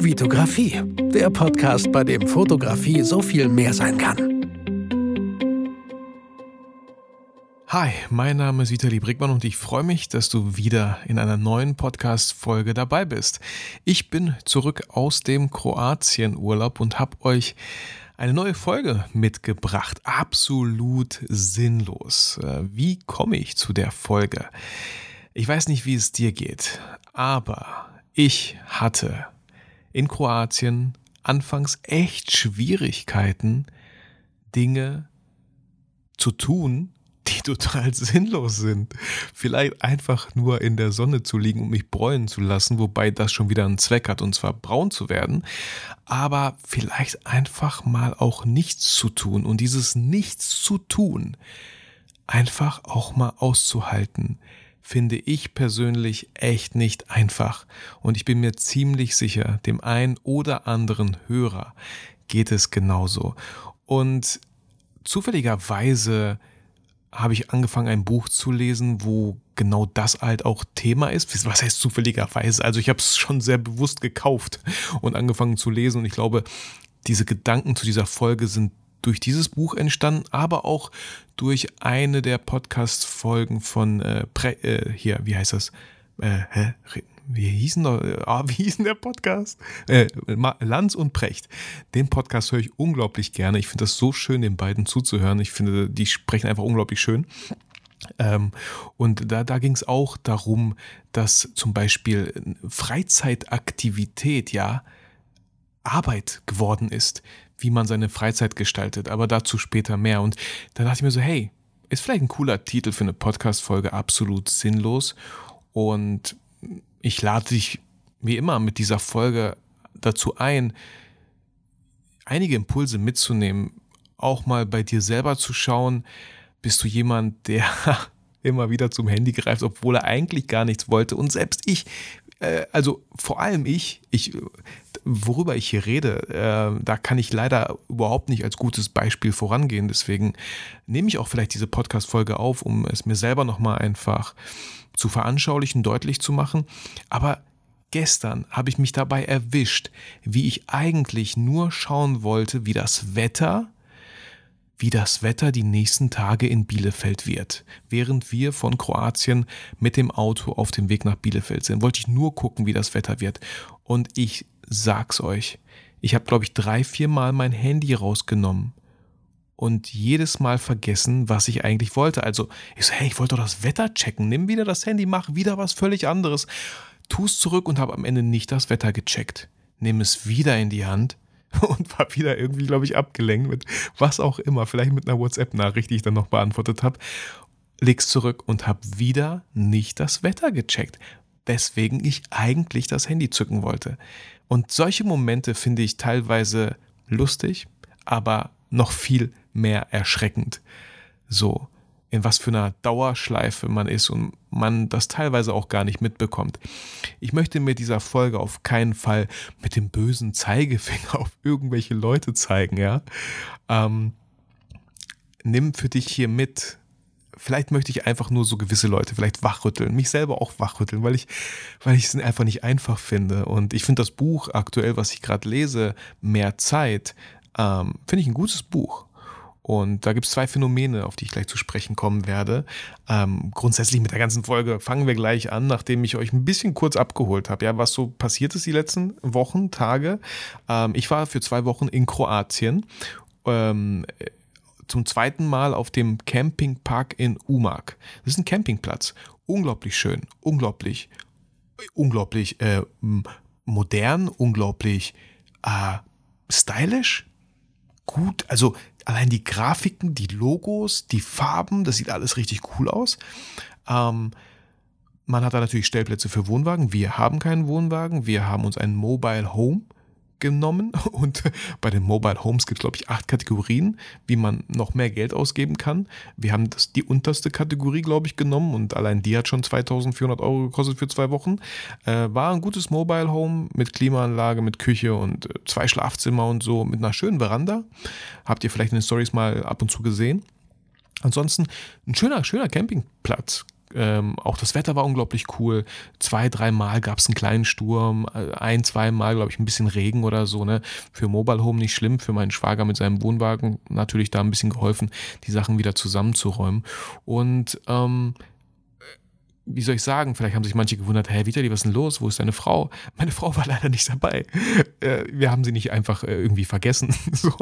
Vitografie, der Podcast, bei dem Fotografie so viel mehr sein kann. Hi, mein Name ist Vitali Brickmann und ich freue mich, dass du wieder in einer neuen Podcast-Folge dabei bist. Ich bin zurück aus dem Kroatien-Urlaub und habe euch eine neue Folge mitgebracht. Absolut sinnlos. Äh, wie komme ich zu der Folge? Ich weiß nicht, wie es dir geht, aber ich hatte in Kroatien anfangs echt Schwierigkeiten, Dinge zu tun, die total sinnlos sind. Vielleicht einfach nur in der Sonne zu liegen und mich bräunen zu lassen, wobei das schon wieder einen Zweck hat, und zwar braun zu werden. Aber vielleicht einfach mal auch nichts zu tun und dieses Nichts zu tun einfach auch mal auszuhalten finde ich persönlich echt nicht einfach. Und ich bin mir ziemlich sicher, dem einen oder anderen Hörer geht es genauso. Und zufälligerweise habe ich angefangen, ein Buch zu lesen, wo genau das halt auch Thema ist. Was heißt zufälligerweise? Also ich habe es schon sehr bewusst gekauft und angefangen zu lesen. Und ich glaube, diese Gedanken zu dieser Folge sind durch dieses Buch entstanden, aber auch durch eine der Podcast-Folgen von äh, Pre äh, hier, wie heißt das? Äh, hä? Wie hießen doch, ah, wie hießen der Podcast? Äh, Lanz und Precht. Den Podcast höre ich unglaublich gerne. Ich finde das so schön, den beiden zuzuhören. Ich finde, die sprechen einfach unglaublich schön. Ähm, und da, da ging es auch darum, dass zum Beispiel Freizeitaktivität ja Arbeit geworden ist wie man seine Freizeit gestaltet, aber dazu später mehr. Und da dachte ich mir so, hey, ist vielleicht ein cooler Titel für eine Podcast-Folge, absolut sinnlos. Und ich lade dich wie immer mit dieser Folge dazu ein, einige Impulse mitzunehmen, auch mal bei dir selber zu schauen, bist du jemand, der immer wieder zum Handy greift, obwohl er eigentlich gar nichts wollte. Und selbst ich, äh, also vor allem ich, ich worüber ich hier rede, äh, da kann ich leider überhaupt nicht als gutes Beispiel vorangehen. Deswegen nehme ich auch vielleicht diese Podcast-Folge auf, um es mir selber nochmal einfach zu veranschaulichen, deutlich zu machen. Aber gestern habe ich mich dabei erwischt, wie ich eigentlich nur schauen wollte, wie das Wetter wie das Wetter die nächsten Tage in Bielefeld wird. Während wir von Kroatien mit dem Auto auf dem Weg nach Bielefeld sind, wollte ich nur gucken, wie das Wetter wird. Und ich sag's euch, ich habe, glaube ich, drei, vier Mal mein Handy rausgenommen und jedes Mal vergessen, was ich eigentlich wollte. Also, ich so, hey, ich wollte doch das Wetter checken. Nimm wieder das Handy, mach wieder was völlig anderes. Tu es zurück und habe am Ende nicht das Wetter gecheckt. Nimm es wieder in die Hand und war wieder irgendwie, glaube ich, abgelenkt mit was auch immer, vielleicht mit einer WhatsApp-Nachricht, die ich dann noch beantwortet habe. Leg's zurück und habe wieder nicht das Wetter gecheckt, weswegen ich eigentlich das Handy zücken wollte. Und solche Momente finde ich teilweise lustig, aber noch viel mehr erschreckend. So, in was für einer Dauerschleife man ist und man das teilweise auch gar nicht mitbekommt. Ich möchte mit dieser Folge auf keinen Fall mit dem bösen Zeigefinger auf irgendwelche Leute zeigen, ja. Ähm, nimm für dich hier mit, vielleicht möchte ich einfach nur so gewisse Leute vielleicht wachrütteln, mich selber auch wachrütteln, weil ich, weil ich es einfach nicht einfach finde. Und ich finde das Buch aktuell, was ich gerade lese, Mehr Zeit, ähm, finde ich ein gutes Buch. Und da gibt es zwei Phänomene, auf die ich gleich zu sprechen kommen werde. Ähm, grundsätzlich mit der ganzen Folge fangen wir gleich an, nachdem ich euch ein bisschen kurz abgeholt habe, ja, was so passiert ist die letzten Wochen, Tage. Ähm, ich war für zwei Wochen in Kroatien. Zum zweiten Mal auf dem Campingpark in Umag. Das ist ein Campingplatz. Unglaublich schön, unglaublich, unglaublich äh, modern, unglaublich äh, stylisch. Gut, also allein die Grafiken, die Logos, die Farben, das sieht alles richtig cool aus. Ähm, man hat da natürlich Stellplätze für Wohnwagen. Wir haben keinen Wohnwagen. Wir haben uns ein Mobile Home genommen und bei den Mobile Homes gibt es, glaube ich, acht Kategorien, wie man noch mehr Geld ausgeben kann. Wir haben das, die unterste Kategorie, glaube ich, genommen und allein die hat schon 2400 Euro gekostet für zwei Wochen. Äh, war ein gutes Mobile Home mit Klimaanlage, mit Küche und äh, zwei Schlafzimmer und so, mit einer schönen Veranda. Habt ihr vielleicht in den Stories mal ab und zu gesehen. Ansonsten ein schöner, schöner Campingplatz ähm, auch das Wetter war unglaublich cool. Zwei, dreimal gab es einen kleinen Sturm, äh, ein, zweimal, glaube ich, ein bisschen Regen oder so. Ne? Für Mobile Home nicht schlimm, für meinen Schwager mit seinem Wohnwagen natürlich da ein bisschen geholfen, die Sachen wieder zusammenzuräumen. Und ähm, wie soll ich sagen, vielleicht haben sich manche gewundert, hä, Vitali, was ist denn los? Wo ist deine Frau? Meine Frau war leider nicht dabei. Äh, wir haben sie nicht einfach äh, irgendwie vergessen. so.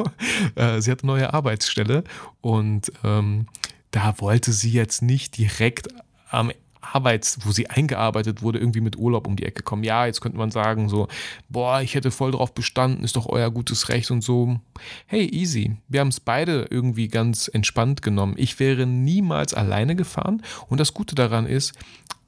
äh, sie hat eine neue Arbeitsstelle und ähm, da wollte sie jetzt nicht direkt am Arbeits, wo sie eingearbeitet wurde, irgendwie mit Urlaub um die Ecke kommen. Ja, jetzt könnte man sagen, so, boah, ich hätte voll drauf bestanden, ist doch euer gutes Recht und so. Hey, easy. Wir haben es beide irgendwie ganz entspannt genommen. Ich wäre niemals alleine gefahren und das Gute daran ist,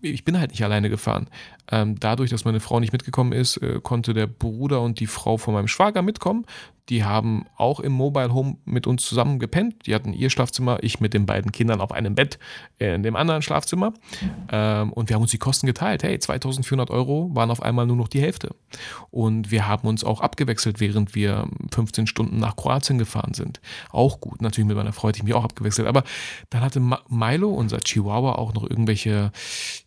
ich bin halt nicht alleine gefahren. Ähm, dadurch, dass meine Frau nicht mitgekommen ist, äh, konnte der Bruder und die Frau von meinem Schwager mitkommen. Die haben auch im Mobile Home mit uns zusammen gepennt. Die hatten ihr Schlafzimmer, ich mit den beiden Kindern auf einem Bett in dem anderen Schlafzimmer. Ähm, und wir haben uns die Kosten geteilt. Hey, 2400 Euro waren auf einmal nur noch die Hälfte. Und wir haben uns auch abgewechselt, während wir 15 Stunden nach Kroatien gefahren sind. Auch gut. Natürlich mit meiner Frau hätte ich mich auch abgewechselt. Aber dann hatte Milo, unser Chihuahua, auch noch irgendwelche,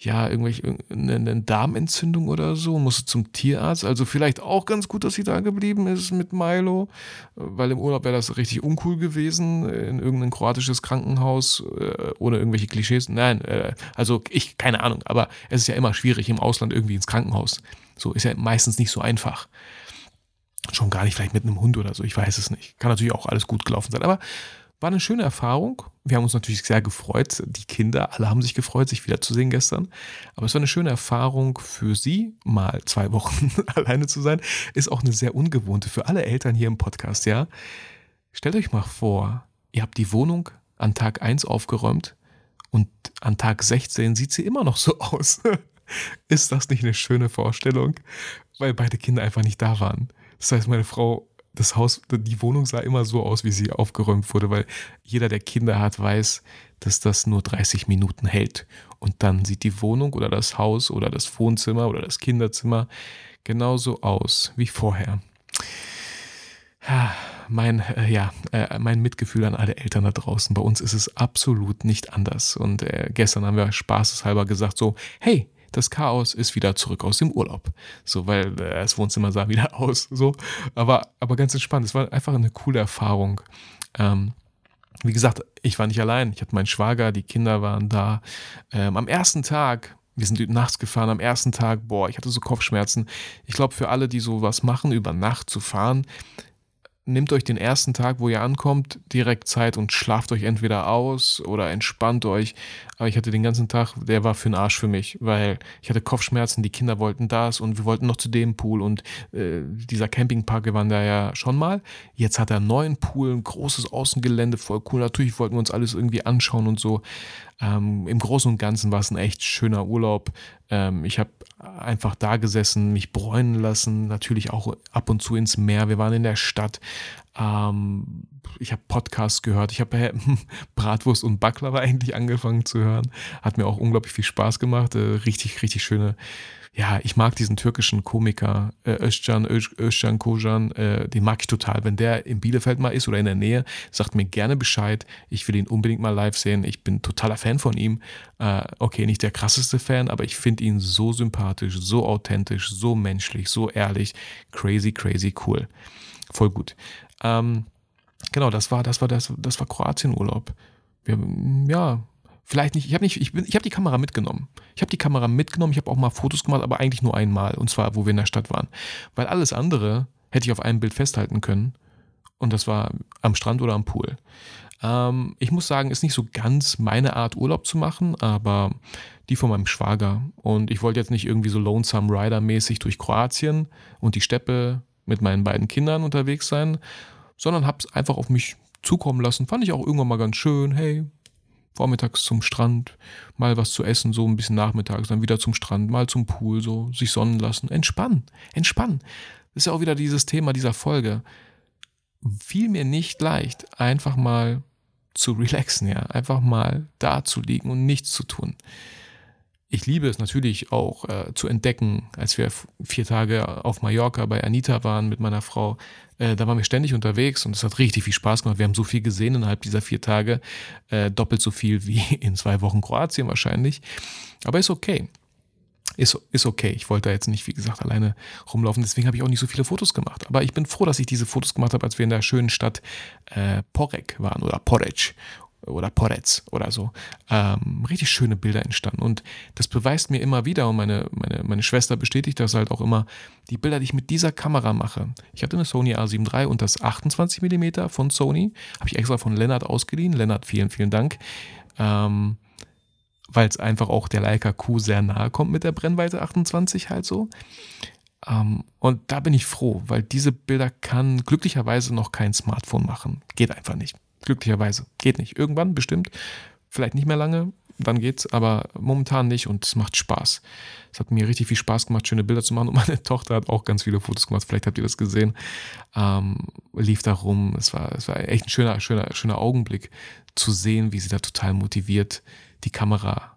ja, irgendwelche, eine Darmentzündung oder so, musste zum Tierarzt. Also vielleicht auch ganz gut, dass sie da geblieben ist mit Milo weil im Urlaub wäre das richtig uncool gewesen, in irgendein kroatisches Krankenhaus äh, ohne irgendwelche Klischees. Nein, äh, also ich, keine Ahnung, aber es ist ja immer schwierig im Ausland irgendwie ins Krankenhaus. So ist ja meistens nicht so einfach. Schon gar nicht vielleicht mit einem Hund oder so, ich weiß es nicht. Kann natürlich auch alles gut gelaufen sein, aber war eine schöne Erfahrung. Wir haben uns natürlich sehr gefreut. Die Kinder, alle haben sich gefreut, sich wiederzusehen gestern. Aber es war eine schöne Erfahrung für sie, mal zwei Wochen alleine zu sein. Ist auch eine sehr ungewohnte für alle Eltern hier im Podcast, ja. Stellt euch mal vor, ihr habt die Wohnung an Tag 1 aufgeräumt und an Tag 16 sieht sie immer noch so aus. Ist das nicht eine schöne Vorstellung? Weil beide Kinder einfach nicht da waren. Das heißt, meine Frau das Haus, die Wohnung sah immer so aus, wie sie aufgeräumt wurde, weil jeder, der Kinder hat, weiß, dass das nur 30 Minuten hält. Und dann sieht die Wohnung oder das Haus oder das Wohnzimmer oder das Kinderzimmer genauso aus wie vorher. Mein, äh, ja, äh, mein Mitgefühl an alle Eltern da draußen. Bei uns ist es absolut nicht anders. Und äh, gestern haben wir spaßeshalber gesagt so, hey, das Chaos ist wieder zurück aus dem Urlaub. So, weil äh, das Wohnzimmer sah wieder aus. So, aber, aber ganz entspannt. Es war einfach eine coole Erfahrung. Ähm, wie gesagt, ich war nicht allein. Ich hatte meinen Schwager, die Kinder waren da. Ähm, am ersten Tag, wir sind nachts gefahren, am ersten Tag, boah, ich hatte so Kopfschmerzen. Ich glaube, für alle, die sowas machen, über Nacht zu fahren, nehmt euch den ersten Tag, wo ihr ankommt, direkt Zeit und schlaft euch entweder aus oder entspannt euch. Aber ich hatte den ganzen Tag, der war für den Arsch für mich, weil ich hatte Kopfschmerzen, die Kinder wollten das und wir wollten noch zu dem Pool und äh, dieser Campingpark, wir waren da ja schon mal. Jetzt hat er einen neuen Pool, ein großes Außengelände, voll cool. Natürlich wollten wir uns alles irgendwie anschauen und so. Ähm, Im Großen und Ganzen war es ein echt schöner Urlaub. Ähm, ich habe einfach da gesessen, mich bräunen lassen, natürlich auch ab und zu ins Meer. Wir waren in der Stadt. Ähm, ich habe Podcasts gehört. Ich habe äh, Bratwurst und Baklava eigentlich angefangen zu hören. Hat mir auch unglaublich viel Spaß gemacht. Äh, richtig, richtig schöne ja, ich mag diesen türkischen Komiker äh, Özcan, Özcan Kojan, äh, den mag ich total. Wenn der in Bielefeld mal ist oder in der Nähe, sagt mir gerne Bescheid. Ich will ihn unbedingt mal live sehen. Ich bin totaler Fan von ihm. Äh, okay, nicht der krasseste Fan, aber ich finde ihn so sympathisch, so authentisch, so menschlich, so ehrlich. Crazy, crazy cool. Voll gut. Ähm, genau, das war, das war, das, das war Kroatienurlaub. Ja, Vielleicht nicht, ich habe ich ich habe die Kamera mitgenommen. Ich habe die Kamera mitgenommen, ich habe auch mal Fotos gemacht, aber eigentlich nur einmal. Und zwar, wo wir in der Stadt waren. Weil alles andere hätte ich auf einem Bild festhalten können. Und das war am Strand oder am Pool. Ähm, ich muss sagen, ist nicht so ganz meine Art, Urlaub zu machen, aber die von meinem Schwager. Und ich wollte jetzt nicht irgendwie so Lonesome Rider-mäßig durch Kroatien und die Steppe mit meinen beiden Kindern unterwegs sein, sondern habe es einfach auf mich zukommen lassen. Fand ich auch irgendwann mal ganz schön. Hey, vormittags zum Strand, mal was zu essen, so ein bisschen nachmittags, dann wieder zum Strand, mal zum Pool, so sich sonnen lassen. Entspannen, entspannen. Das ist ja auch wieder dieses Thema dieser Folge. Fiel mir nicht leicht, einfach mal zu relaxen, ja, einfach mal da zu liegen und nichts zu tun. Ich liebe es natürlich auch äh, zu entdecken, als wir vier Tage auf Mallorca bei Anita waren mit meiner Frau. Äh, da waren wir ständig unterwegs und es hat richtig viel Spaß gemacht. Wir haben so viel gesehen innerhalb dieser vier Tage, äh, doppelt so viel wie in zwei Wochen Kroatien wahrscheinlich. Aber ist okay. Ist, ist okay. Ich wollte da jetzt nicht, wie gesagt, alleine rumlaufen. Deswegen habe ich auch nicht so viele Fotos gemacht. Aber ich bin froh, dass ich diese Fotos gemacht habe, als wir in der schönen Stadt äh, Porek waren oder Porec oder Porez oder so. Ähm, richtig schöne Bilder entstanden. Und das beweist mir immer wieder, und meine, meine, meine Schwester bestätigt das halt auch immer, die Bilder, die ich mit dieser Kamera mache. Ich hatte eine Sony A7 III und das 28 mm von Sony. Habe ich extra von Lennart ausgeliehen. Lennart, vielen, vielen Dank. Ähm, weil es einfach auch der Leica Q sehr nahe kommt mit der Brennweite 28 halt so. Um, und da bin ich froh, weil diese Bilder kann glücklicherweise noch kein Smartphone machen. Geht einfach nicht. Glücklicherweise. Geht nicht. Irgendwann bestimmt. Vielleicht nicht mehr lange. Dann geht's, aber momentan nicht und es macht Spaß. Es hat mir richtig viel Spaß gemacht, schöne Bilder zu machen und meine Tochter hat auch ganz viele Fotos gemacht. Vielleicht habt ihr das gesehen. Ähm, lief da rum. Es war, es war echt ein schöner, schöner, schöner Augenblick zu sehen, wie sie da total motiviert die Kamera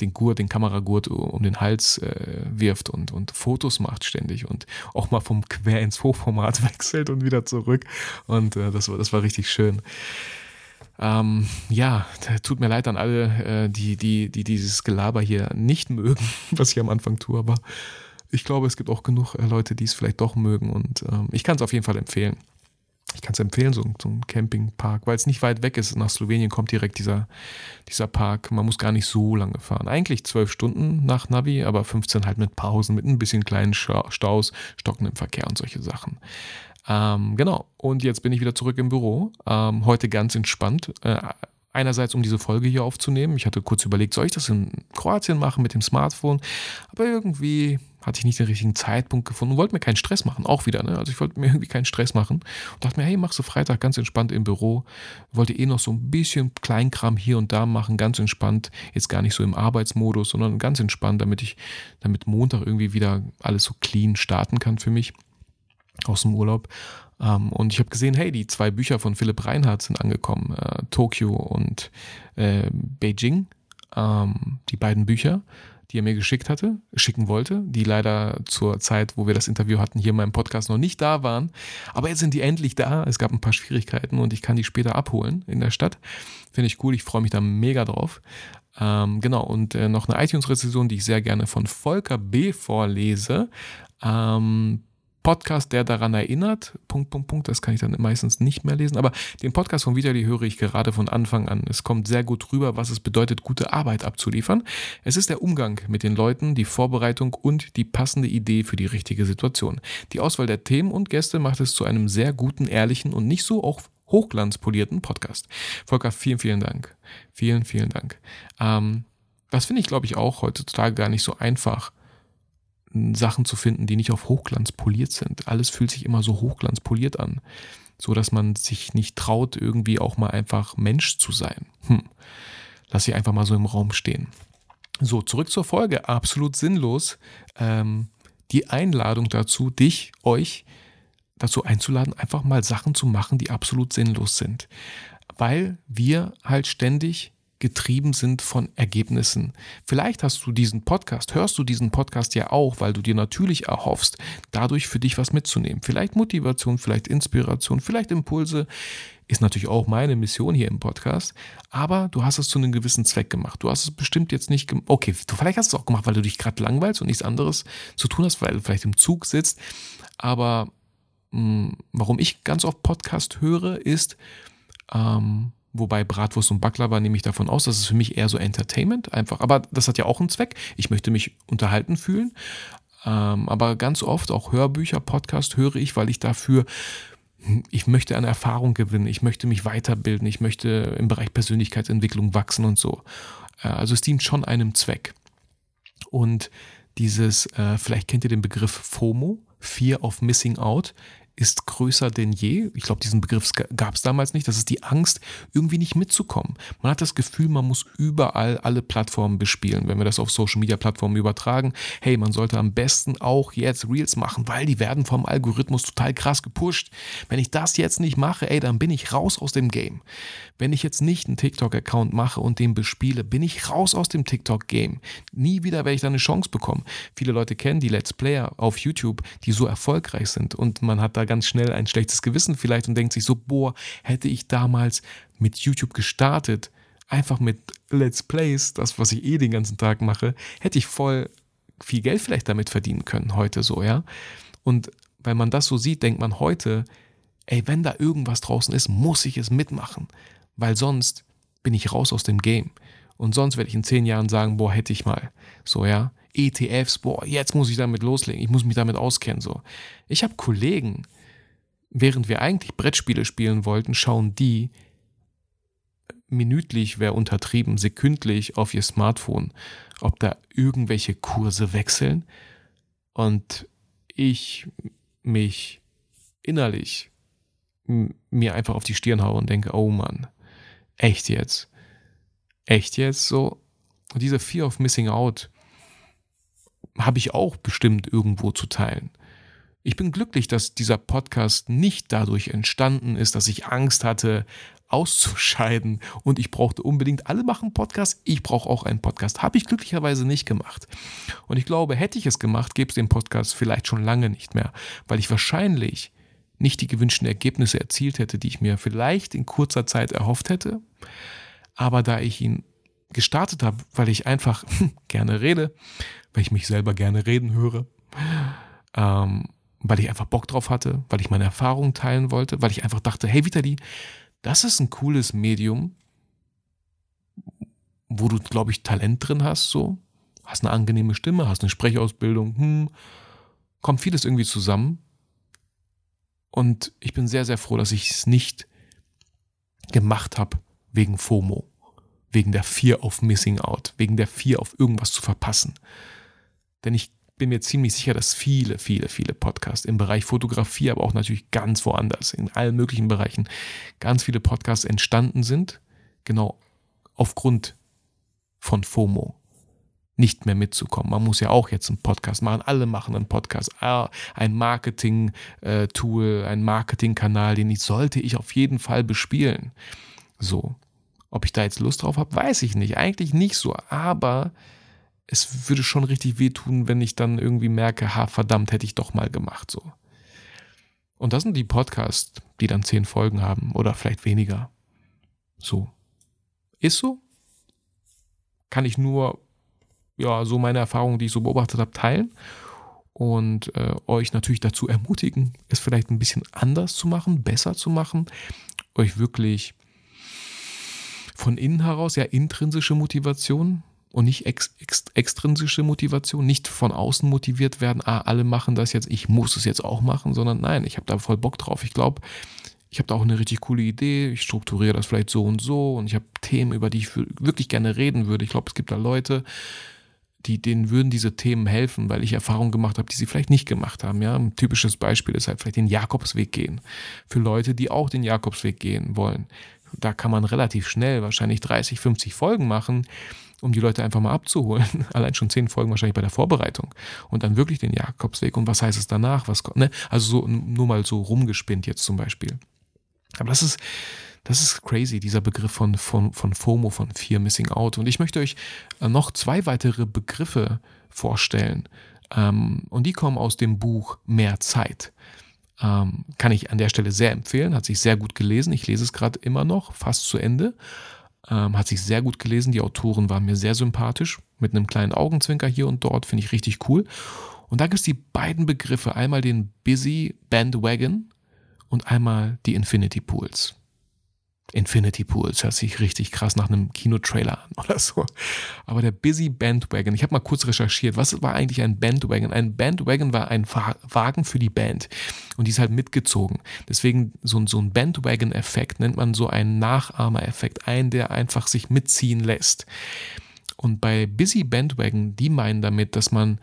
den Gurt, den Kameragurt um den Hals äh, wirft und, und Fotos macht ständig und auch mal vom Quer ins Hochformat wechselt und wieder zurück. Und äh, das, war, das war richtig schön. Ähm, ja, tut mir leid an alle, äh, die, die, die dieses Gelaber hier nicht mögen, was ich am Anfang tue, aber ich glaube, es gibt auch genug äh, Leute, die es vielleicht doch mögen und ähm, ich kann es auf jeden Fall empfehlen ich kann es empfehlen, so, so ein Campingpark, weil es nicht weit weg ist. Nach Slowenien kommt direkt dieser, dieser Park. Man muss gar nicht so lange fahren. Eigentlich zwölf Stunden nach Navi, aber 15 halt mit Pausen, mit ein bisschen kleinen Staus, stockendem Verkehr und solche Sachen. Ähm, genau, und jetzt bin ich wieder zurück im Büro. Ähm, heute ganz entspannt. Äh, einerseits, um diese Folge hier aufzunehmen. Ich hatte kurz überlegt, soll ich das in Kroatien machen mit dem Smartphone? Aber irgendwie hatte ich nicht den richtigen Zeitpunkt gefunden und wollte mir keinen Stress machen, auch wieder. Ne? Also ich wollte mir irgendwie keinen Stress machen und dachte mir, hey, machst du Freitag ganz entspannt im Büro. Wollte eh noch so ein bisschen Kleinkram hier und da machen, ganz entspannt. Jetzt gar nicht so im Arbeitsmodus, sondern ganz entspannt, damit ich, damit Montag irgendwie wieder alles so clean starten kann für mich aus dem Urlaub. Ähm, und ich habe gesehen, hey, die zwei Bücher von Philipp Reinhardt sind angekommen, äh, Tokio und äh, Beijing. Ähm, die beiden Bücher die er mir geschickt hatte, schicken wollte, die leider zur Zeit, wo wir das Interview hatten, hier in meinem Podcast noch nicht da waren. Aber jetzt sind die endlich da. Es gab ein paar Schwierigkeiten und ich kann die später abholen in der Stadt. Finde ich cool. Ich freue mich da mega drauf. Ähm, genau, und äh, noch eine iTunes-Rezension, die ich sehr gerne von Volker B. vorlese. Ähm, Podcast, der daran erinnert, Punkt, Punkt, Punkt, das kann ich dann meistens nicht mehr lesen, aber den Podcast von Vitali höre ich gerade von Anfang an. Es kommt sehr gut rüber, was es bedeutet, gute Arbeit abzuliefern. Es ist der Umgang mit den Leuten, die Vorbereitung und die passende Idee für die richtige Situation. Die Auswahl der Themen und Gäste macht es zu einem sehr guten, ehrlichen und nicht so auch hochglanzpolierten Podcast. Volker, vielen, vielen Dank. Vielen, vielen Dank. Ähm, das finde ich, glaube ich, auch heutzutage gar nicht so einfach Sachen zu finden, die nicht auf Hochglanz poliert sind. Alles fühlt sich immer so Hochglanz poliert an, so dass man sich nicht traut, irgendwie auch mal einfach Mensch zu sein. Hm. Lass sie einfach mal so im Raum stehen. So, zurück zur Folge. Absolut sinnlos. Ähm, die Einladung dazu, dich, euch dazu einzuladen, einfach mal Sachen zu machen, die absolut sinnlos sind. Weil wir halt ständig getrieben sind von Ergebnissen. Vielleicht hast du diesen Podcast, hörst du diesen Podcast ja auch, weil du dir natürlich erhoffst, dadurch für dich was mitzunehmen. Vielleicht Motivation, vielleicht Inspiration, vielleicht Impulse. Ist natürlich auch meine Mission hier im Podcast. Aber du hast es zu einem gewissen Zweck gemacht. Du hast es bestimmt jetzt nicht gemacht. Okay, du, vielleicht hast es auch gemacht, weil du dich gerade langweilst und nichts anderes zu tun hast, weil du vielleicht im Zug sitzt. Aber mh, hm, warum ich ganz oft Podcast höre, ist, ähm, Wobei Bratwurst und Baklava nehme ich davon aus, das ist für mich eher so Entertainment einfach. Aber das hat ja auch einen Zweck. Ich möchte mich unterhalten fühlen. Ähm, aber ganz oft auch Hörbücher, Podcast höre ich, weil ich dafür, ich möchte eine Erfahrung gewinnen, ich möchte mich weiterbilden, ich möchte im Bereich Persönlichkeitsentwicklung wachsen und so. Äh, also es dient schon einem Zweck. Und dieses, äh, vielleicht kennt ihr den Begriff FOMO, Fear of Missing Out, ist größer denn je. Ich glaube, diesen Begriff gab es damals nicht. Das ist die Angst, irgendwie nicht mitzukommen. Man hat das Gefühl, man muss überall alle Plattformen bespielen. Wenn wir das auf Social-Media-Plattformen übertragen, hey, man sollte am besten auch jetzt Reels machen, weil die werden vom Algorithmus total krass gepusht. Wenn ich das jetzt nicht mache, ey, dann bin ich raus aus dem Game. Wenn ich jetzt nicht einen TikTok-Account mache und den bespiele, bin ich raus aus dem TikTok-Game. Nie wieder werde ich da eine Chance bekommen. Viele Leute kennen die Let's Player auf YouTube, die so erfolgreich sind und man hat da ganz schnell ein schlechtes Gewissen vielleicht und denkt sich so, boah, hätte ich damals mit YouTube gestartet, einfach mit Let's Plays, das, was ich eh den ganzen Tag mache, hätte ich voll viel Geld vielleicht damit verdienen können, heute so, ja. Und weil man das so sieht, denkt man heute, ey, wenn da irgendwas draußen ist, muss ich es mitmachen, weil sonst bin ich raus aus dem Game. Und sonst werde ich in zehn Jahren sagen, boah, hätte ich mal. So, ja. ETFs, boah, jetzt muss ich damit loslegen, ich muss mich damit auskennen, so. Ich habe Kollegen, während wir eigentlich Brettspiele spielen wollten, schauen die minütlich, wäre untertrieben, sekündlich auf ihr Smartphone, ob da irgendwelche Kurse wechseln und ich mich innerlich mir einfach auf die Stirn haue und denke, oh Mann, echt jetzt? Echt jetzt so? Und diese Fear of Missing Out habe ich auch bestimmt irgendwo zu teilen. Ich bin glücklich, dass dieser Podcast nicht dadurch entstanden ist, dass ich Angst hatte, auszuscheiden und ich brauchte unbedingt, alle machen Podcast, ich brauche auch einen Podcast. Habe ich glücklicherweise nicht gemacht. Und ich glaube, hätte ich es gemacht, gäbe es den Podcast vielleicht schon lange nicht mehr, weil ich wahrscheinlich nicht die gewünschten Ergebnisse erzielt hätte, die ich mir vielleicht in kurzer Zeit erhofft hätte. Aber da ich ihn gestartet habe, weil ich einfach gerne rede, weil ich mich selber gerne reden höre, ähm, weil ich einfach Bock drauf hatte, weil ich meine Erfahrungen teilen wollte, weil ich einfach dachte, hey Vitali, das ist ein cooles Medium, wo du, glaube ich, Talent drin hast, so, hast eine angenehme Stimme, hast eine Sprechausbildung, hm, kommt vieles irgendwie zusammen. Und ich bin sehr, sehr froh, dass ich es nicht gemacht habe wegen FOMO, wegen der Fear of Missing Out, wegen der Fear auf irgendwas zu verpassen. Denn ich bin mir ziemlich sicher, dass viele, viele, viele Podcasts im Bereich Fotografie, aber auch natürlich ganz woanders, in allen möglichen Bereichen, ganz viele Podcasts entstanden sind, genau aufgrund von FOMO nicht mehr mitzukommen. Man muss ja auch jetzt einen Podcast machen. Alle machen einen Podcast. Ah, ein Marketing-Tool, ein Marketing-Kanal, den ich sollte ich auf jeden Fall bespielen. So. Ob ich da jetzt Lust drauf habe, weiß ich nicht. Eigentlich nicht so. Aber es würde schon richtig wehtun, wenn ich dann irgendwie merke, ha, verdammt, hätte ich doch mal gemacht, so. Und das sind die Podcasts, die dann zehn Folgen haben oder vielleicht weniger. So. Ist so. Kann ich nur, ja, so meine Erfahrungen, die ich so beobachtet habe, teilen und äh, euch natürlich dazu ermutigen, es vielleicht ein bisschen anders zu machen, besser zu machen, euch wirklich von innen heraus, ja, intrinsische Motivation, und nicht ex, ex, extrinsische Motivation, nicht von außen motiviert werden, ah, alle machen das jetzt, ich muss es jetzt auch machen, sondern nein, ich habe da voll Bock drauf. Ich glaube, ich habe da auch eine richtig coole Idee, ich strukturiere das vielleicht so und so und ich habe Themen, über die ich wirklich gerne reden würde. Ich glaube, es gibt da Leute, die, denen würden diese Themen helfen, weil ich Erfahrungen gemacht habe, die sie vielleicht nicht gemacht haben. Ja? Ein typisches Beispiel ist halt vielleicht den Jakobsweg gehen. Für Leute, die auch den Jakobsweg gehen wollen. Da kann man relativ schnell wahrscheinlich 30, 50 Folgen machen um die Leute einfach mal abzuholen. Allein schon zehn Folgen wahrscheinlich bei der Vorbereitung. Und dann wirklich den Jakobsweg. Und was heißt es danach? Was, ne? Also so, nur mal so rumgespinnt jetzt zum Beispiel. Aber das ist, das ist crazy, dieser Begriff von, von, von FOMO, von Fear Missing Out. Und ich möchte euch äh, noch zwei weitere Begriffe vorstellen. Ähm, und die kommen aus dem Buch Mehr Zeit. Ähm, kann ich an der Stelle sehr empfehlen, hat sich sehr gut gelesen. Ich lese es gerade immer noch, fast zu Ende. Ähm, hat sich sehr gut gelesen. Die Autoren waren mir sehr sympathisch. Mit einem kleinen Augenzwinker hier und dort. Finde ich richtig cool. Und da gibt es die beiden Begriffe. Einmal den Busy Bandwagon und einmal die Infinity Pools. Infinity Pools hört sich richtig krass nach einem Kinotrailer an oder so. Aber der Busy Bandwagon, ich habe mal kurz recherchiert, was war eigentlich ein Bandwagon? Ein Bandwagon war ein Wagen für die Band und die ist halt mitgezogen. Deswegen so, so ein Bandwagon-Effekt nennt man so einen Nachahmer-Effekt, einen, der einfach sich mitziehen lässt. Und bei Busy Bandwagon, die meinen damit, dass man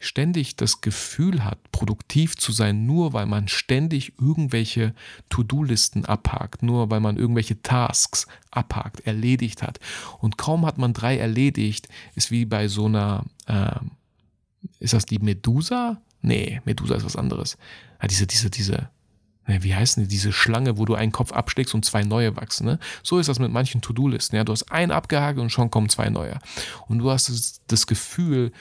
ständig das Gefühl hat, produktiv zu sein, nur weil man ständig irgendwelche To-Do-Listen abhakt, nur weil man irgendwelche Tasks abhakt, erledigt hat. Und kaum hat man drei erledigt, ist wie bei so einer, äh, ist das die Medusa? Nee, Medusa ist was anderes. Ja, diese, diese, diese, wie heißen die, diese Schlange, wo du einen Kopf abschlägst und zwei neue wachsen. Ne? So ist das mit manchen To-Do-Listen. Ja? Du hast einen abgehakt und schon kommen zwei neue. Und du hast das Gefühl,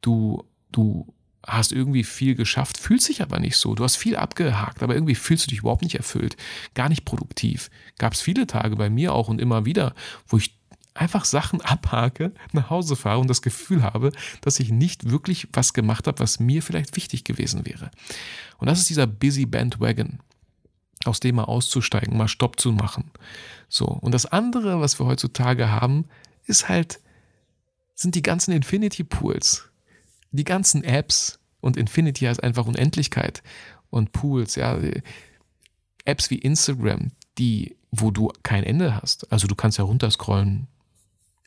du du hast irgendwie viel geschafft, fühlst dich aber nicht so. Du hast viel abgehakt, aber irgendwie fühlst du dich überhaupt nicht erfüllt, gar nicht produktiv. Gab es viele Tage bei mir auch und immer wieder, wo ich einfach Sachen abhake, nach Hause fahre und das Gefühl habe, dass ich nicht wirklich was gemacht habe, was mir vielleicht wichtig gewesen wäre. Und das ist dieser Busy Bandwagon, aus dem mal auszusteigen, mal Stopp zu machen. So. Und das andere, was wir heutzutage haben, ist halt, sind die ganzen Infinity Pools die ganzen Apps und Infinity heißt einfach Unendlichkeit und Pools, ja, Apps wie Instagram, die, wo du kein Ende hast. Also du kannst ja runterscrollen,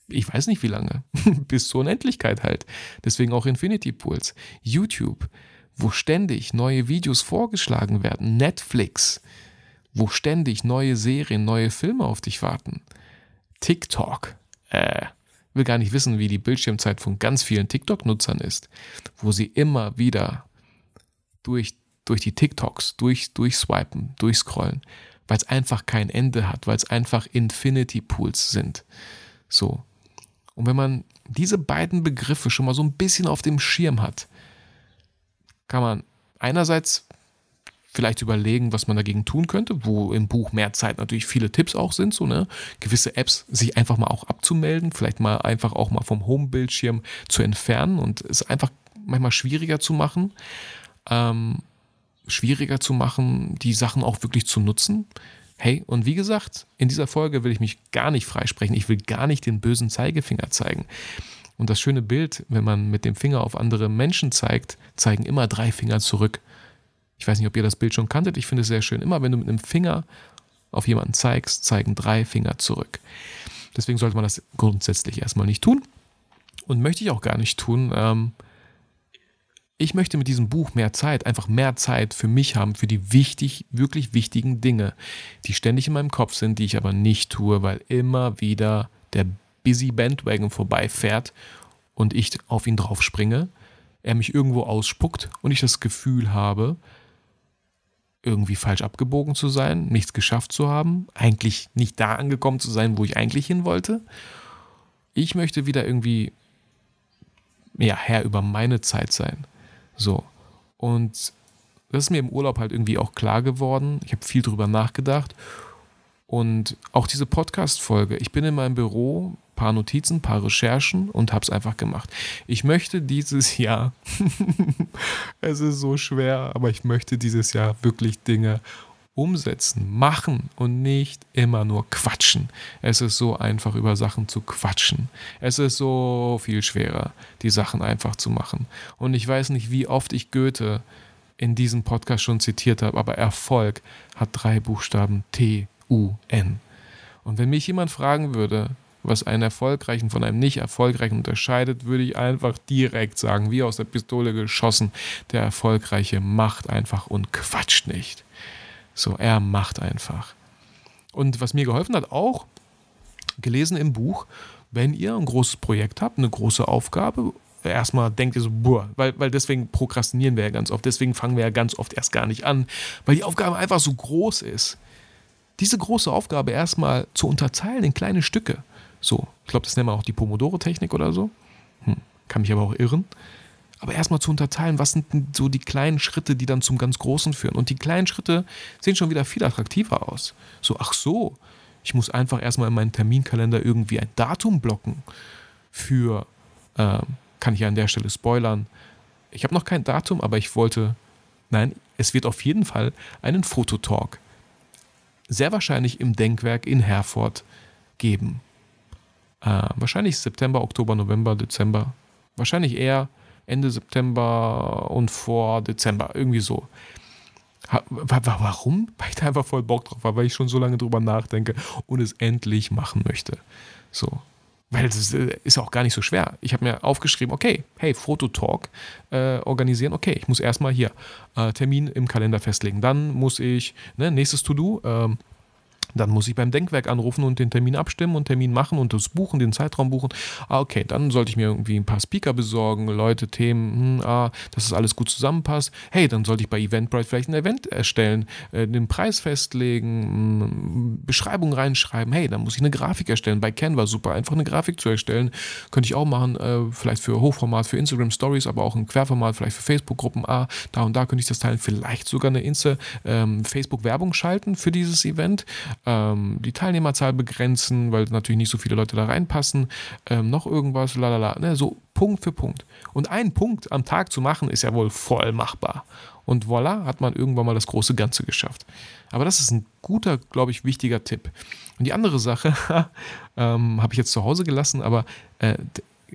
ich weiß nicht wie lange, bis zur Unendlichkeit halt. Deswegen auch Infinity Pools. YouTube, wo ständig neue Videos vorgeschlagen werden. Netflix, wo ständig neue Serien, neue Filme auf dich warten. TikTok, äh, will gar nicht wissen, wie die Bildschirmzeit von ganz vielen TikTok-Nutzern ist, wo sie immer wieder durch, durch die TikToks, durch, durchswipen, durchscrollen, weil es einfach kein Ende hat, weil es einfach Infinity Pools sind. So. Und wenn man diese beiden Begriffe schon mal so ein bisschen auf dem Schirm hat, kann man einerseits vielleicht überlegen, was man dagegen tun könnte, wo im Buch mehr Zeit natürlich viele Tipps auch sind, so ne, gewisse Apps sich einfach mal auch abzumelden, vielleicht mal einfach auch mal vom Home-Bildschirm zu entfernen und es einfach manchmal schwieriger zu machen, ähm, schwieriger zu machen, die Sachen auch wirklich zu nutzen. Hey, und wie gesagt, in dieser Folge will ich mich gar nicht freisprechen, ich will gar nicht den bösen Zeigefinger zeigen. Und das schöne Bild, wenn man mit dem Finger auf andere Menschen zeigt, zeigen immer drei Finger zurück. Ich weiß nicht, ob ihr das Bild schon kanntet. Ich finde es sehr schön. Immer wenn du mit einem Finger auf jemanden zeigst, zeigen drei Finger zurück. Deswegen sollte man das grundsätzlich erstmal nicht tun. Und möchte ich auch gar nicht tun. Ähm, ich möchte mit diesem Buch mehr Zeit, einfach mehr Zeit für mich haben, für die wichtig, wirklich wichtigen Dinge, die ständig in meinem Kopf sind, die ich aber nicht tue, weil immer wieder der Busy Bandwagon vorbeifährt und ich auf ihn drauf springe, er mich irgendwo ausspuckt und ich das Gefühl habe, irgendwie falsch abgebogen zu sein, nichts geschafft zu haben, eigentlich nicht da angekommen zu sein, wo ich eigentlich hin wollte. Ich möchte wieder irgendwie ja, Herr über meine Zeit sein. So. Und das ist mir im Urlaub halt irgendwie auch klar geworden. Ich habe viel drüber nachgedacht. Und auch diese Podcast-Folge. Ich bin in meinem Büro, paar Notizen, paar Recherchen und habe es einfach gemacht. Ich möchte dieses Jahr, es ist so schwer, aber ich möchte dieses Jahr wirklich Dinge umsetzen, machen und nicht immer nur quatschen. Es ist so einfach, über Sachen zu quatschen. Es ist so viel schwerer, die Sachen einfach zu machen. Und ich weiß nicht, wie oft ich Goethe in diesem Podcast schon zitiert habe, aber Erfolg hat drei Buchstaben T, U, N. Und wenn mich jemand fragen würde, was einen erfolgreichen von einem nicht erfolgreichen unterscheidet, würde ich einfach direkt sagen, wie aus der Pistole geschossen, der Erfolgreiche macht einfach und quatscht nicht. So, er macht einfach. Und was mir geholfen hat, auch gelesen im Buch, wenn ihr ein großes Projekt habt, eine große Aufgabe, erstmal denkt ihr so, boah, weil, weil deswegen prokrastinieren wir ja ganz oft, deswegen fangen wir ja ganz oft erst gar nicht an, weil die Aufgabe einfach so groß ist. Diese große Aufgabe erstmal zu unterteilen in kleine Stücke so, ich glaube, das nennt man auch die Pomodoro-Technik oder so. Hm, kann mich aber auch irren. Aber erstmal zu unterteilen, was sind so die kleinen Schritte, die dann zum ganz Großen führen. Und die kleinen Schritte sehen schon wieder viel attraktiver aus. So, ach so, ich muss einfach erstmal in meinen Terminkalender irgendwie ein Datum blocken für, äh, kann ich ja an der Stelle spoilern. Ich habe noch kein Datum, aber ich wollte, nein, es wird auf jeden Fall einen Fototalk, sehr wahrscheinlich im Denkwerk in Herford, geben. Äh, wahrscheinlich September, Oktober, November, Dezember. Wahrscheinlich eher Ende September und vor Dezember. Irgendwie so. Warum? Weil ich da einfach voll Bock drauf habe, weil ich schon so lange drüber nachdenke und es endlich machen möchte. So. Weil das ist auch gar nicht so schwer. Ich habe mir aufgeschrieben, okay, hey, Fototalk äh, organisieren, okay, ich muss erstmal hier äh, Termin im Kalender festlegen. Dann muss ich, ne, nächstes To-Do, ähm, dann muss ich beim Denkwerk anrufen und den Termin abstimmen und Termin machen und das buchen, den Zeitraum buchen. Ah, okay, dann sollte ich mir irgendwie ein paar Speaker besorgen, Leute, Themen, hm, ah, dass das alles gut zusammenpasst. Hey, dann sollte ich bei Eventbrite vielleicht ein Event erstellen, äh, den Preis festlegen, hm, Beschreibung reinschreiben. Hey, dann muss ich eine Grafik erstellen. Bei Canva super, einfach eine Grafik zu erstellen. Könnte ich auch machen, äh, vielleicht für Hochformat, für Instagram Stories, aber auch ein Querformat, vielleicht für Facebook-Gruppen. Ah, da und da könnte ich das teilen. Vielleicht sogar eine Insta, ähm, Facebook-Werbung schalten für dieses Event ähm, die Teilnehmerzahl begrenzen, weil natürlich nicht so viele Leute da reinpassen, ähm, noch irgendwas, lalala, ne, so Punkt für Punkt. Und einen Punkt am Tag zu machen, ist ja wohl voll machbar. Und voilà, hat man irgendwann mal das große Ganze geschafft. Aber das ist ein guter, glaube ich, wichtiger Tipp. Und die andere Sache ähm, habe ich jetzt zu Hause gelassen, aber äh,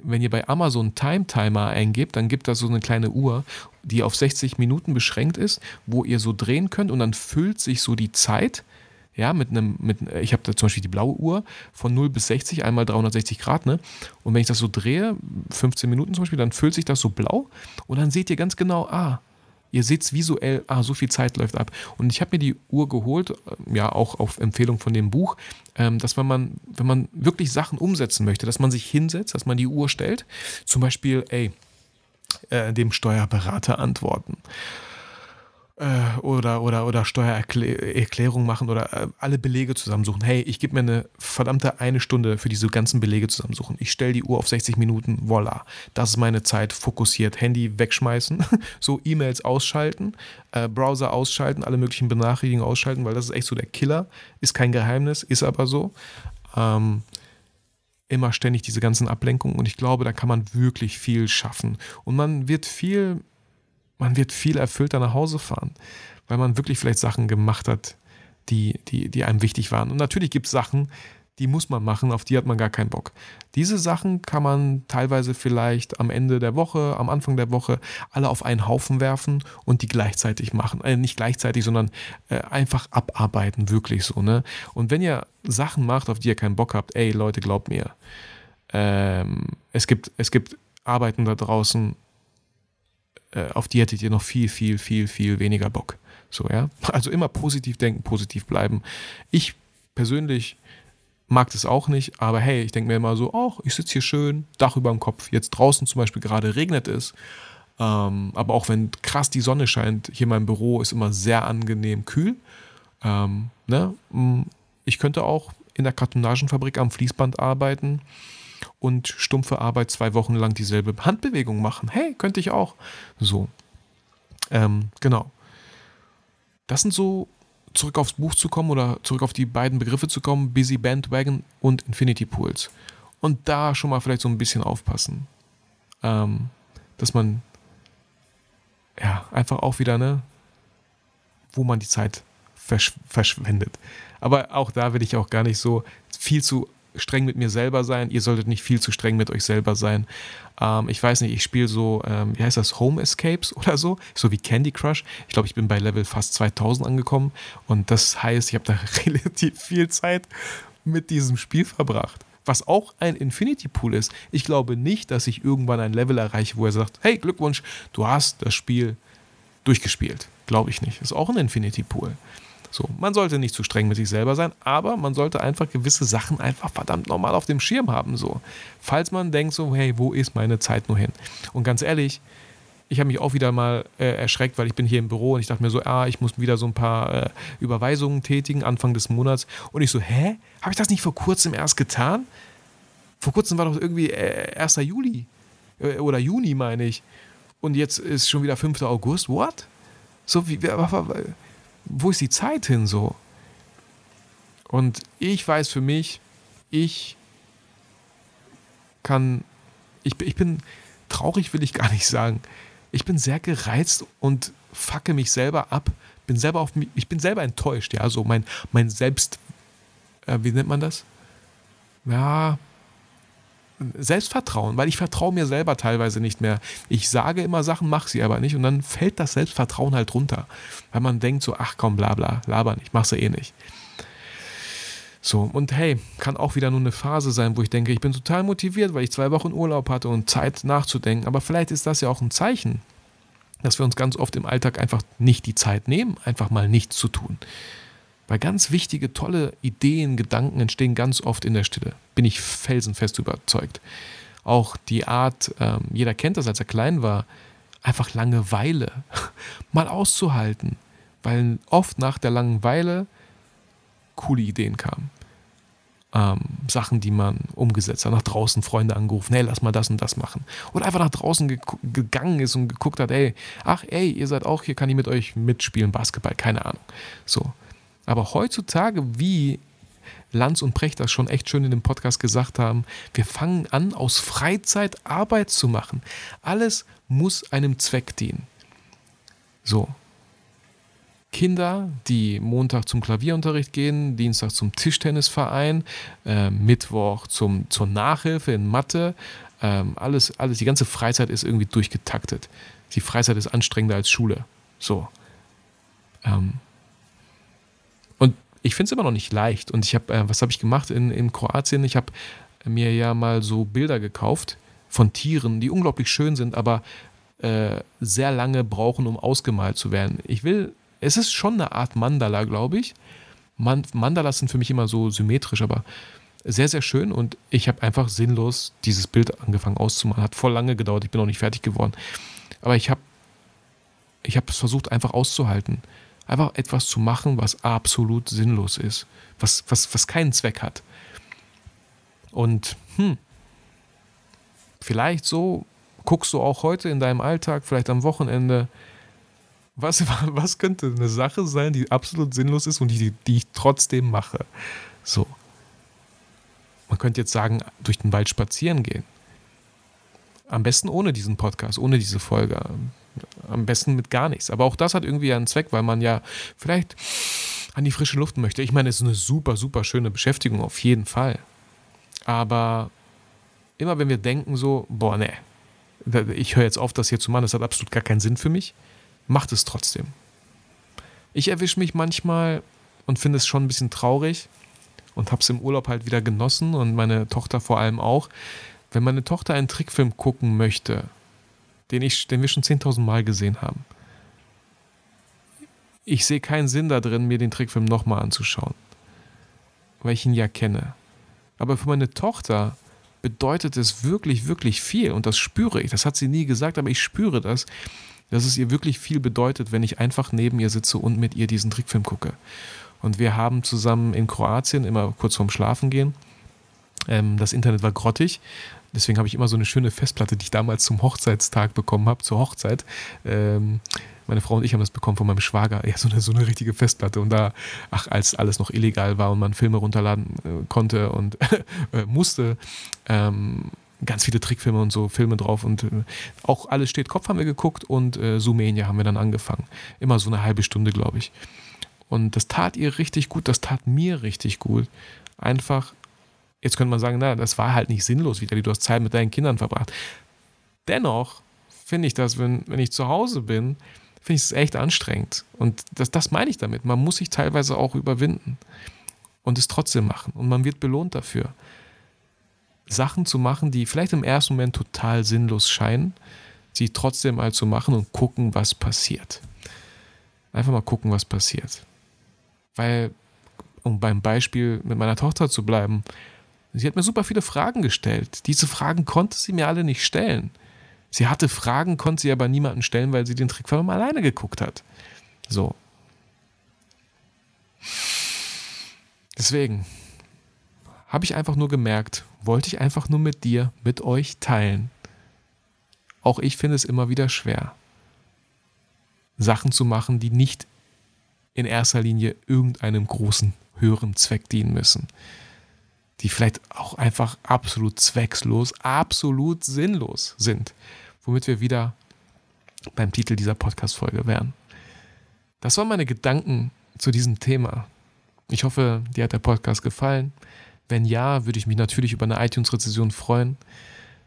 wenn ihr bei Amazon Time Timer eingebt, dann gibt das so eine kleine Uhr, die auf 60 Minuten beschränkt ist, wo ihr so drehen könnt und dann füllt sich so die Zeit ja, mit einem, mit, ich habe zum Beispiel die blaue Uhr von 0 bis 60, einmal 360 Grad, ne? Und wenn ich das so drehe, 15 Minuten zum Beispiel, dann füllt sich das so blau und dann seht ihr ganz genau, ah, ihr seht es visuell, ah, so viel Zeit läuft ab. Und ich habe mir die Uhr geholt, äh, ja, auch auf Empfehlung von dem Buch, ähm, dass wenn man, wenn man wirklich Sachen umsetzen möchte, dass man sich hinsetzt, dass man die Uhr stellt, zum Beispiel, ey, äh, dem Steuerberater antworten äh, oder, oder, oder Steuererklärung machen oder äh, alle Belege zusammensuchen. Hey, ich gebe mir eine verdammte eine Stunde für diese ganzen Belege zusammensuchen. Ich stelle die Uhr auf 60 Minuten, voila. Das ist meine Zeit, fokussiert. Handy wegschmeißen, so E-Mails ausschalten, äh, Browser ausschalten, alle möglichen Benachrichtigungen ausschalten, weil das ist echt so der Killer. Ist kein Geheimnis, ist aber so. Ähm, immer ständig diese ganzen Ablenkungen und ich glaube, da kann man wirklich viel schaffen. Und man wird viel man wird viel erfüllter nach Hause fahren, weil man wirklich vielleicht Sachen gemacht hat, die, die, die einem wichtig waren. Und natürlich gibt es Sachen, die muss man machen, auf die hat man gar keinen Bock. Diese Sachen kann man teilweise vielleicht am Ende der Woche, am Anfang der Woche alle auf einen Haufen werfen und die gleichzeitig machen. Äh, nicht gleichzeitig, sondern äh, einfach abarbeiten, wirklich so. Ne? Und wenn ihr Sachen macht, auf die ihr keinen Bock habt, ey Leute, glaubt mir, ähm, es, gibt, es gibt Arbeiten da draußen, auf die hättet ihr noch viel, viel, viel, viel weniger Bock. So, ja. Also immer positiv denken, positiv bleiben. Ich persönlich mag das auch nicht, aber hey, ich denke mir immer so, ach, ich sitze hier schön, Dach über dem Kopf. Jetzt draußen zum Beispiel gerade regnet es. Ähm, aber auch wenn krass die Sonne scheint, hier mein Büro ist immer sehr angenehm kühl. Ähm, ne? Mm, ich könnte auch in der Kartonagenfabrik am Fließband arbeiten und stumpfe Arbeit zwei Wochen lang dieselbe Handbewegung machen. Hey, könnte ich auch. So. Ähm, genau. Das sind so, zurück aufs Buch zu kommen oder zurück auf die beiden Begriffe zu kommen, Busy Bandwagon und Infinity Pools. Und da schon mal vielleicht so ein bisschen aufpassen. Ähm, dass man ja einfach auch wieder, ne, wo man die Zeit versch verschwendet. Aber auch da will ich auch gar nicht so viel zu streng mit mir selber sein. Ihr solltet nicht viel zu streng mit euch selber sein. Ähm, ich weiß nicht, ich spiele so, ähm, wie heißt das, Home Escapes oder so, so wie Candy Crush. Ich glaube, ich bin bei Level fast 2000 angekommen und das heißt, ich habe da relativ viel Zeit mit diesem Spiel verbracht. Was auch ein Infinity Pool ist. Ich glaube nicht, dass ich irgendwann ein Level erreiche, wo er sagt, hey, Glückwunsch, du hast das Spiel durchgespielt. Glaube ich nicht. Ist auch ein Infinity Pool. So, man sollte nicht zu streng mit sich selber sein, aber man sollte einfach gewisse Sachen einfach verdammt normal auf dem Schirm haben. So, falls man denkt so, hey, wo ist meine Zeit nur hin? Und ganz ehrlich, ich habe mich auch wieder mal äh, erschreckt, weil ich bin hier im Büro und ich dachte mir so, ah, ich muss wieder so ein paar äh, Überweisungen tätigen Anfang des Monats. Und ich so, hä? Habe ich das nicht vor kurzem erst getan? Vor kurzem war doch irgendwie äh, 1. Juli äh, oder Juni, meine ich. Und jetzt ist schon wieder 5. August. What? So wie, wo ist die Zeit hin so? Und ich weiß für mich, ich kann, ich, ich bin traurig, will ich gar nicht sagen. Ich bin sehr gereizt und facke mich selber ab. Bin selber auf mich, ich bin selber enttäuscht, ja. So mein, mein Selbst, äh, wie nennt man das? Ja, Selbstvertrauen, weil ich vertraue mir selber teilweise nicht mehr. Ich sage immer Sachen, mache sie aber nicht und dann fällt das Selbstvertrauen halt runter, weil man denkt so, ach komm, bla bla, laber nicht, mach sie eh nicht. So, und hey, kann auch wieder nur eine Phase sein, wo ich denke, ich bin total motiviert, weil ich zwei Wochen Urlaub hatte und Zeit nachzudenken. Aber vielleicht ist das ja auch ein Zeichen, dass wir uns ganz oft im Alltag einfach nicht die Zeit nehmen, einfach mal nichts zu tun. Weil ganz wichtige, tolle Ideen, Gedanken entstehen ganz oft in der Stille. Bin ich felsenfest überzeugt. Auch die Art, ähm, jeder kennt das, als er klein war, einfach Langeweile mal auszuhalten. Weil oft nach der Langeweile coole Ideen kamen. Ähm, Sachen, die man umgesetzt hat, nach draußen Freunde angerufen, hey, lass mal das und das machen. Oder einfach nach draußen ge gegangen ist und geguckt hat, ey, ach, ey, ihr seid auch hier, kann ich mit euch mitspielen, Basketball, keine Ahnung. So. Aber heutzutage, wie Lanz und Precht das schon echt schön in dem Podcast gesagt haben, wir fangen an, aus Freizeit Arbeit zu machen. Alles muss einem Zweck dienen. So, Kinder, die Montag zum Klavierunterricht gehen, Dienstag zum Tischtennisverein, äh, Mittwoch zum, zur Nachhilfe in Mathe. Ähm, alles, alles, die ganze Freizeit ist irgendwie durchgetaktet. Die Freizeit ist anstrengender als Schule. So. Ähm. Ich finde es immer noch nicht leicht. Und ich habe, äh, was habe ich gemacht in, in Kroatien? Ich habe mir ja mal so Bilder gekauft von Tieren, die unglaublich schön sind, aber äh, sehr lange brauchen, um ausgemalt zu werden. Ich will es ist schon eine Art Mandala, glaube ich. Mandalas sind für mich immer so symmetrisch, aber sehr, sehr schön und ich habe einfach sinnlos dieses Bild angefangen auszumalen. Hat voll lange gedauert, ich bin noch nicht fertig geworden. Aber ich habe ich es versucht einfach auszuhalten. Einfach etwas zu machen, was absolut sinnlos ist, was, was, was keinen Zweck hat. Und hm, vielleicht so guckst du auch heute in deinem Alltag, vielleicht am Wochenende, was, was könnte eine Sache sein, die absolut sinnlos ist und die, die ich trotzdem mache? So. Man könnte jetzt sagen, durch den Wald spazieren gehen. Am besten ohne diesen Podcast, ohne diese Folge. Am besten mit gar nichts. Aber auch das hat irgendwie einen Zweck, weil man ja vielleicht an die frische Luft möchte. Ich meine, es ist eine super, super schöne Beschäftigung, auf jeden Fall. Aber immer wenn wir denken so, boah, ne, ich höre jetzt auf, das hier zu machen, das hat absolut gar keinen Sinn für mich, macht es trotzdem. Ich erwische mich manchmal und finde es schon ein bisschen traurig und habe es im Urlaub halt wieder genossen und meine Tochter vor allem auch. Wenn meine Tochter einen Trickfilm gucken möchte, den, ich, den wir schon 10.000 Mal gesehen haben, ich sehe keinen Sinn da drin, mir den Trickfilm nochmal anzuschauen, weil ich ihn ja kenne. Aber für meine Tochter bedeutet es wirklich, wirklich viel und das spüre ich. Das hat sie nie gesagt, aber ich spüre das, dass es ihr wirklich viel bedeutet, wenn ich einfach neben ihr sitze und mit ihr diesen Trickfilm gucke. Und wir haben zusammen in Kroatien immer kurz vorm Schlafen gehen. Ähm, das Internet war grottig. Deswegen habe ich immer so eine schöne Festplatte, die ich damals zum Hochzeitstag bekommen habe, zur Hochzeit. Ähm, meine Frau und ich haben das bekommen von meinem Schwager. Ja, so eine, so eine richtige Festplatte. Und da, ach, als alles noch illegal war und man Filme runterladen äh, konnte und äh, musste, ähm, ganz viele Trickfilme und so Filme drauf und äh, auch alles steht Kopf haben wir geguckt und äh, Sumenia haben wir dann angefangen. Immer so eine halbe Stunde, glaube ich. Und das tat ihr richtig gut, das tat mir richtig gut. Einfach, jetzt könnte man sagen, na, das war halt nicht sinnlos, wieder, du hast Zeit mit deinen Kindern verbracht. Dennoch finde ich das, wenn, wenn ich zu Hause bin, finde ich es echt anstrengend. Und das, das meine ich damit. Man muss sich teilweise auch überwinden und es trotzdem machen. Und man wird belohnt dafür. Sachen zu machen, die vielleicht im ersten Moment total sinnlos scheinen, sie trotzdem mal zu machen und gucken, was passiert. Einfach mal gucken, was passiert. Weil, um beim Beispiel mit meiner Tochter zu bleiben, sie hat mir super viele Fragen gestellt. Diese Fragen konnte sie mir alle nicht stellen. Sie hatte Fragen, konnte sie aber niemanden stellen, weil sie den Trickfilm alleine geguckt hat. So. Deswegen, habe ich einfach nur gemerkt, wollte ich einfach nur mit dir, mit euch teilen. Auch ich finde es immer wieder schwer, Sachen zu machen, die nicht in erster Linie irgendeinem großen, höheren Zweck dienen müssen. Die vielleicht auch einfach absolut zweckslos, absolut sinnlos sind. Womit wir wieder beim Titel dieser Podcast-Folge wären. Das waren meine Gedanken zu diesem Thema. Ich hoffe, dir hat der Podcast gefallen. Wenn ja, würde ich mich natürlich über eine iTunes-Rezession freuen.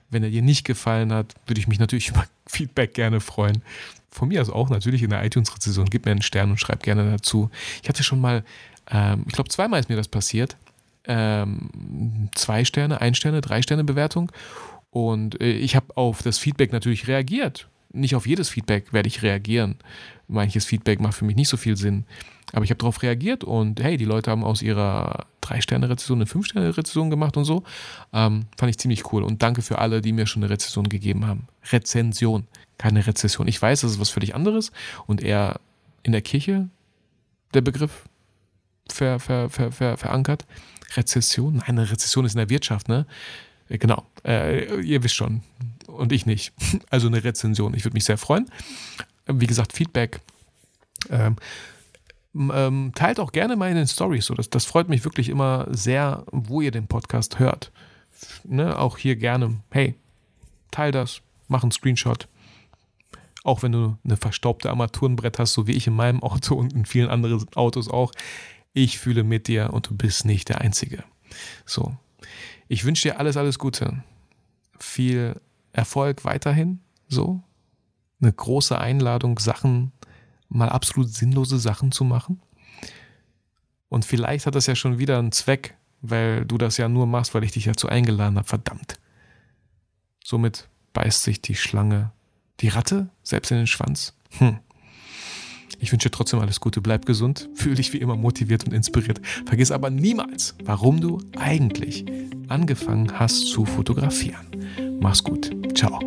Wenn er dir nicht gefallen hat, würde ich mich natürlich über Feedback gerne freuen. Von mir aus auch natürlich in der iTunes-Rezession. Gib mir einen Stern und schreib gerne dazu. Ich hatte schon mal, ähm, ich glaube, zweimal ist mir das passiert, ähm, zwei Sterne, ein Sterne, drei Sterne Bewertung. Und äh, ich habe auf das Feedback natürlich reagiert. Nicht auf jedes Feedback werde ich reagieren. Manches Feedback macht für mich nicht so viel Sinn. Aber ich habe darauf reagiert und hey, die Leute haben aus ihrer 3-Sterne-Rezession eine 5-Sterne-Rezession gemacht und so. Ähm, fand ich ziemlich cool. Und danke für alle, die mir schon eine Rezession gegeben haben. Rezension, keine Rezession. Ich weiß, das ist was völlig anderes und eher in der Kirche der Begriff ver, ver, ver, verankert. Rezession? Nein, eine Rezession ist in der Wirtschaft, ne? Äh, genau, äh, ihr wisst schon. Und ich nicht. Also eine Rezension. Ich würde mich sehr freuen. Wie gesagt, Feedback. Ähm, ähm, teilt auch gerne mal in den Stories. So, das, das freut mich wirklich immer sehr, wo ihr den Podcast hört. Ne, auch hier gerne. Hey, teil das, mach einen Screenshot. Auch wenn du eine verstaubte Armaturenbrett hast, so wie ich in meinem Auto und in vielen anderen Autos auch. Ich fühle mit dir und du bist nicht der Einzige. So. Ich wünsche dir alles, alles Gute. Viel Erfolg weiterhin. So. Eine große Einladung, Sachen mal absolut sinnlose Sachen zu machen. Und vielleicht hat das ja schon wieder einen Zweck, weil du das ja nur machst, weil ich dich dazu eingeladen habe. Verdammt. Somit beißt sich die Schlange die Ratte selbst in den Schwanz. Hm. Ich wünsche trotzdem alles Gute, bleib gesund, fühl dich wie immer motiviert und inspiriert. Vergiss aber niemals, warum du eigentlich angefangen hast zu fotografieren. Mach's gut. Ciao.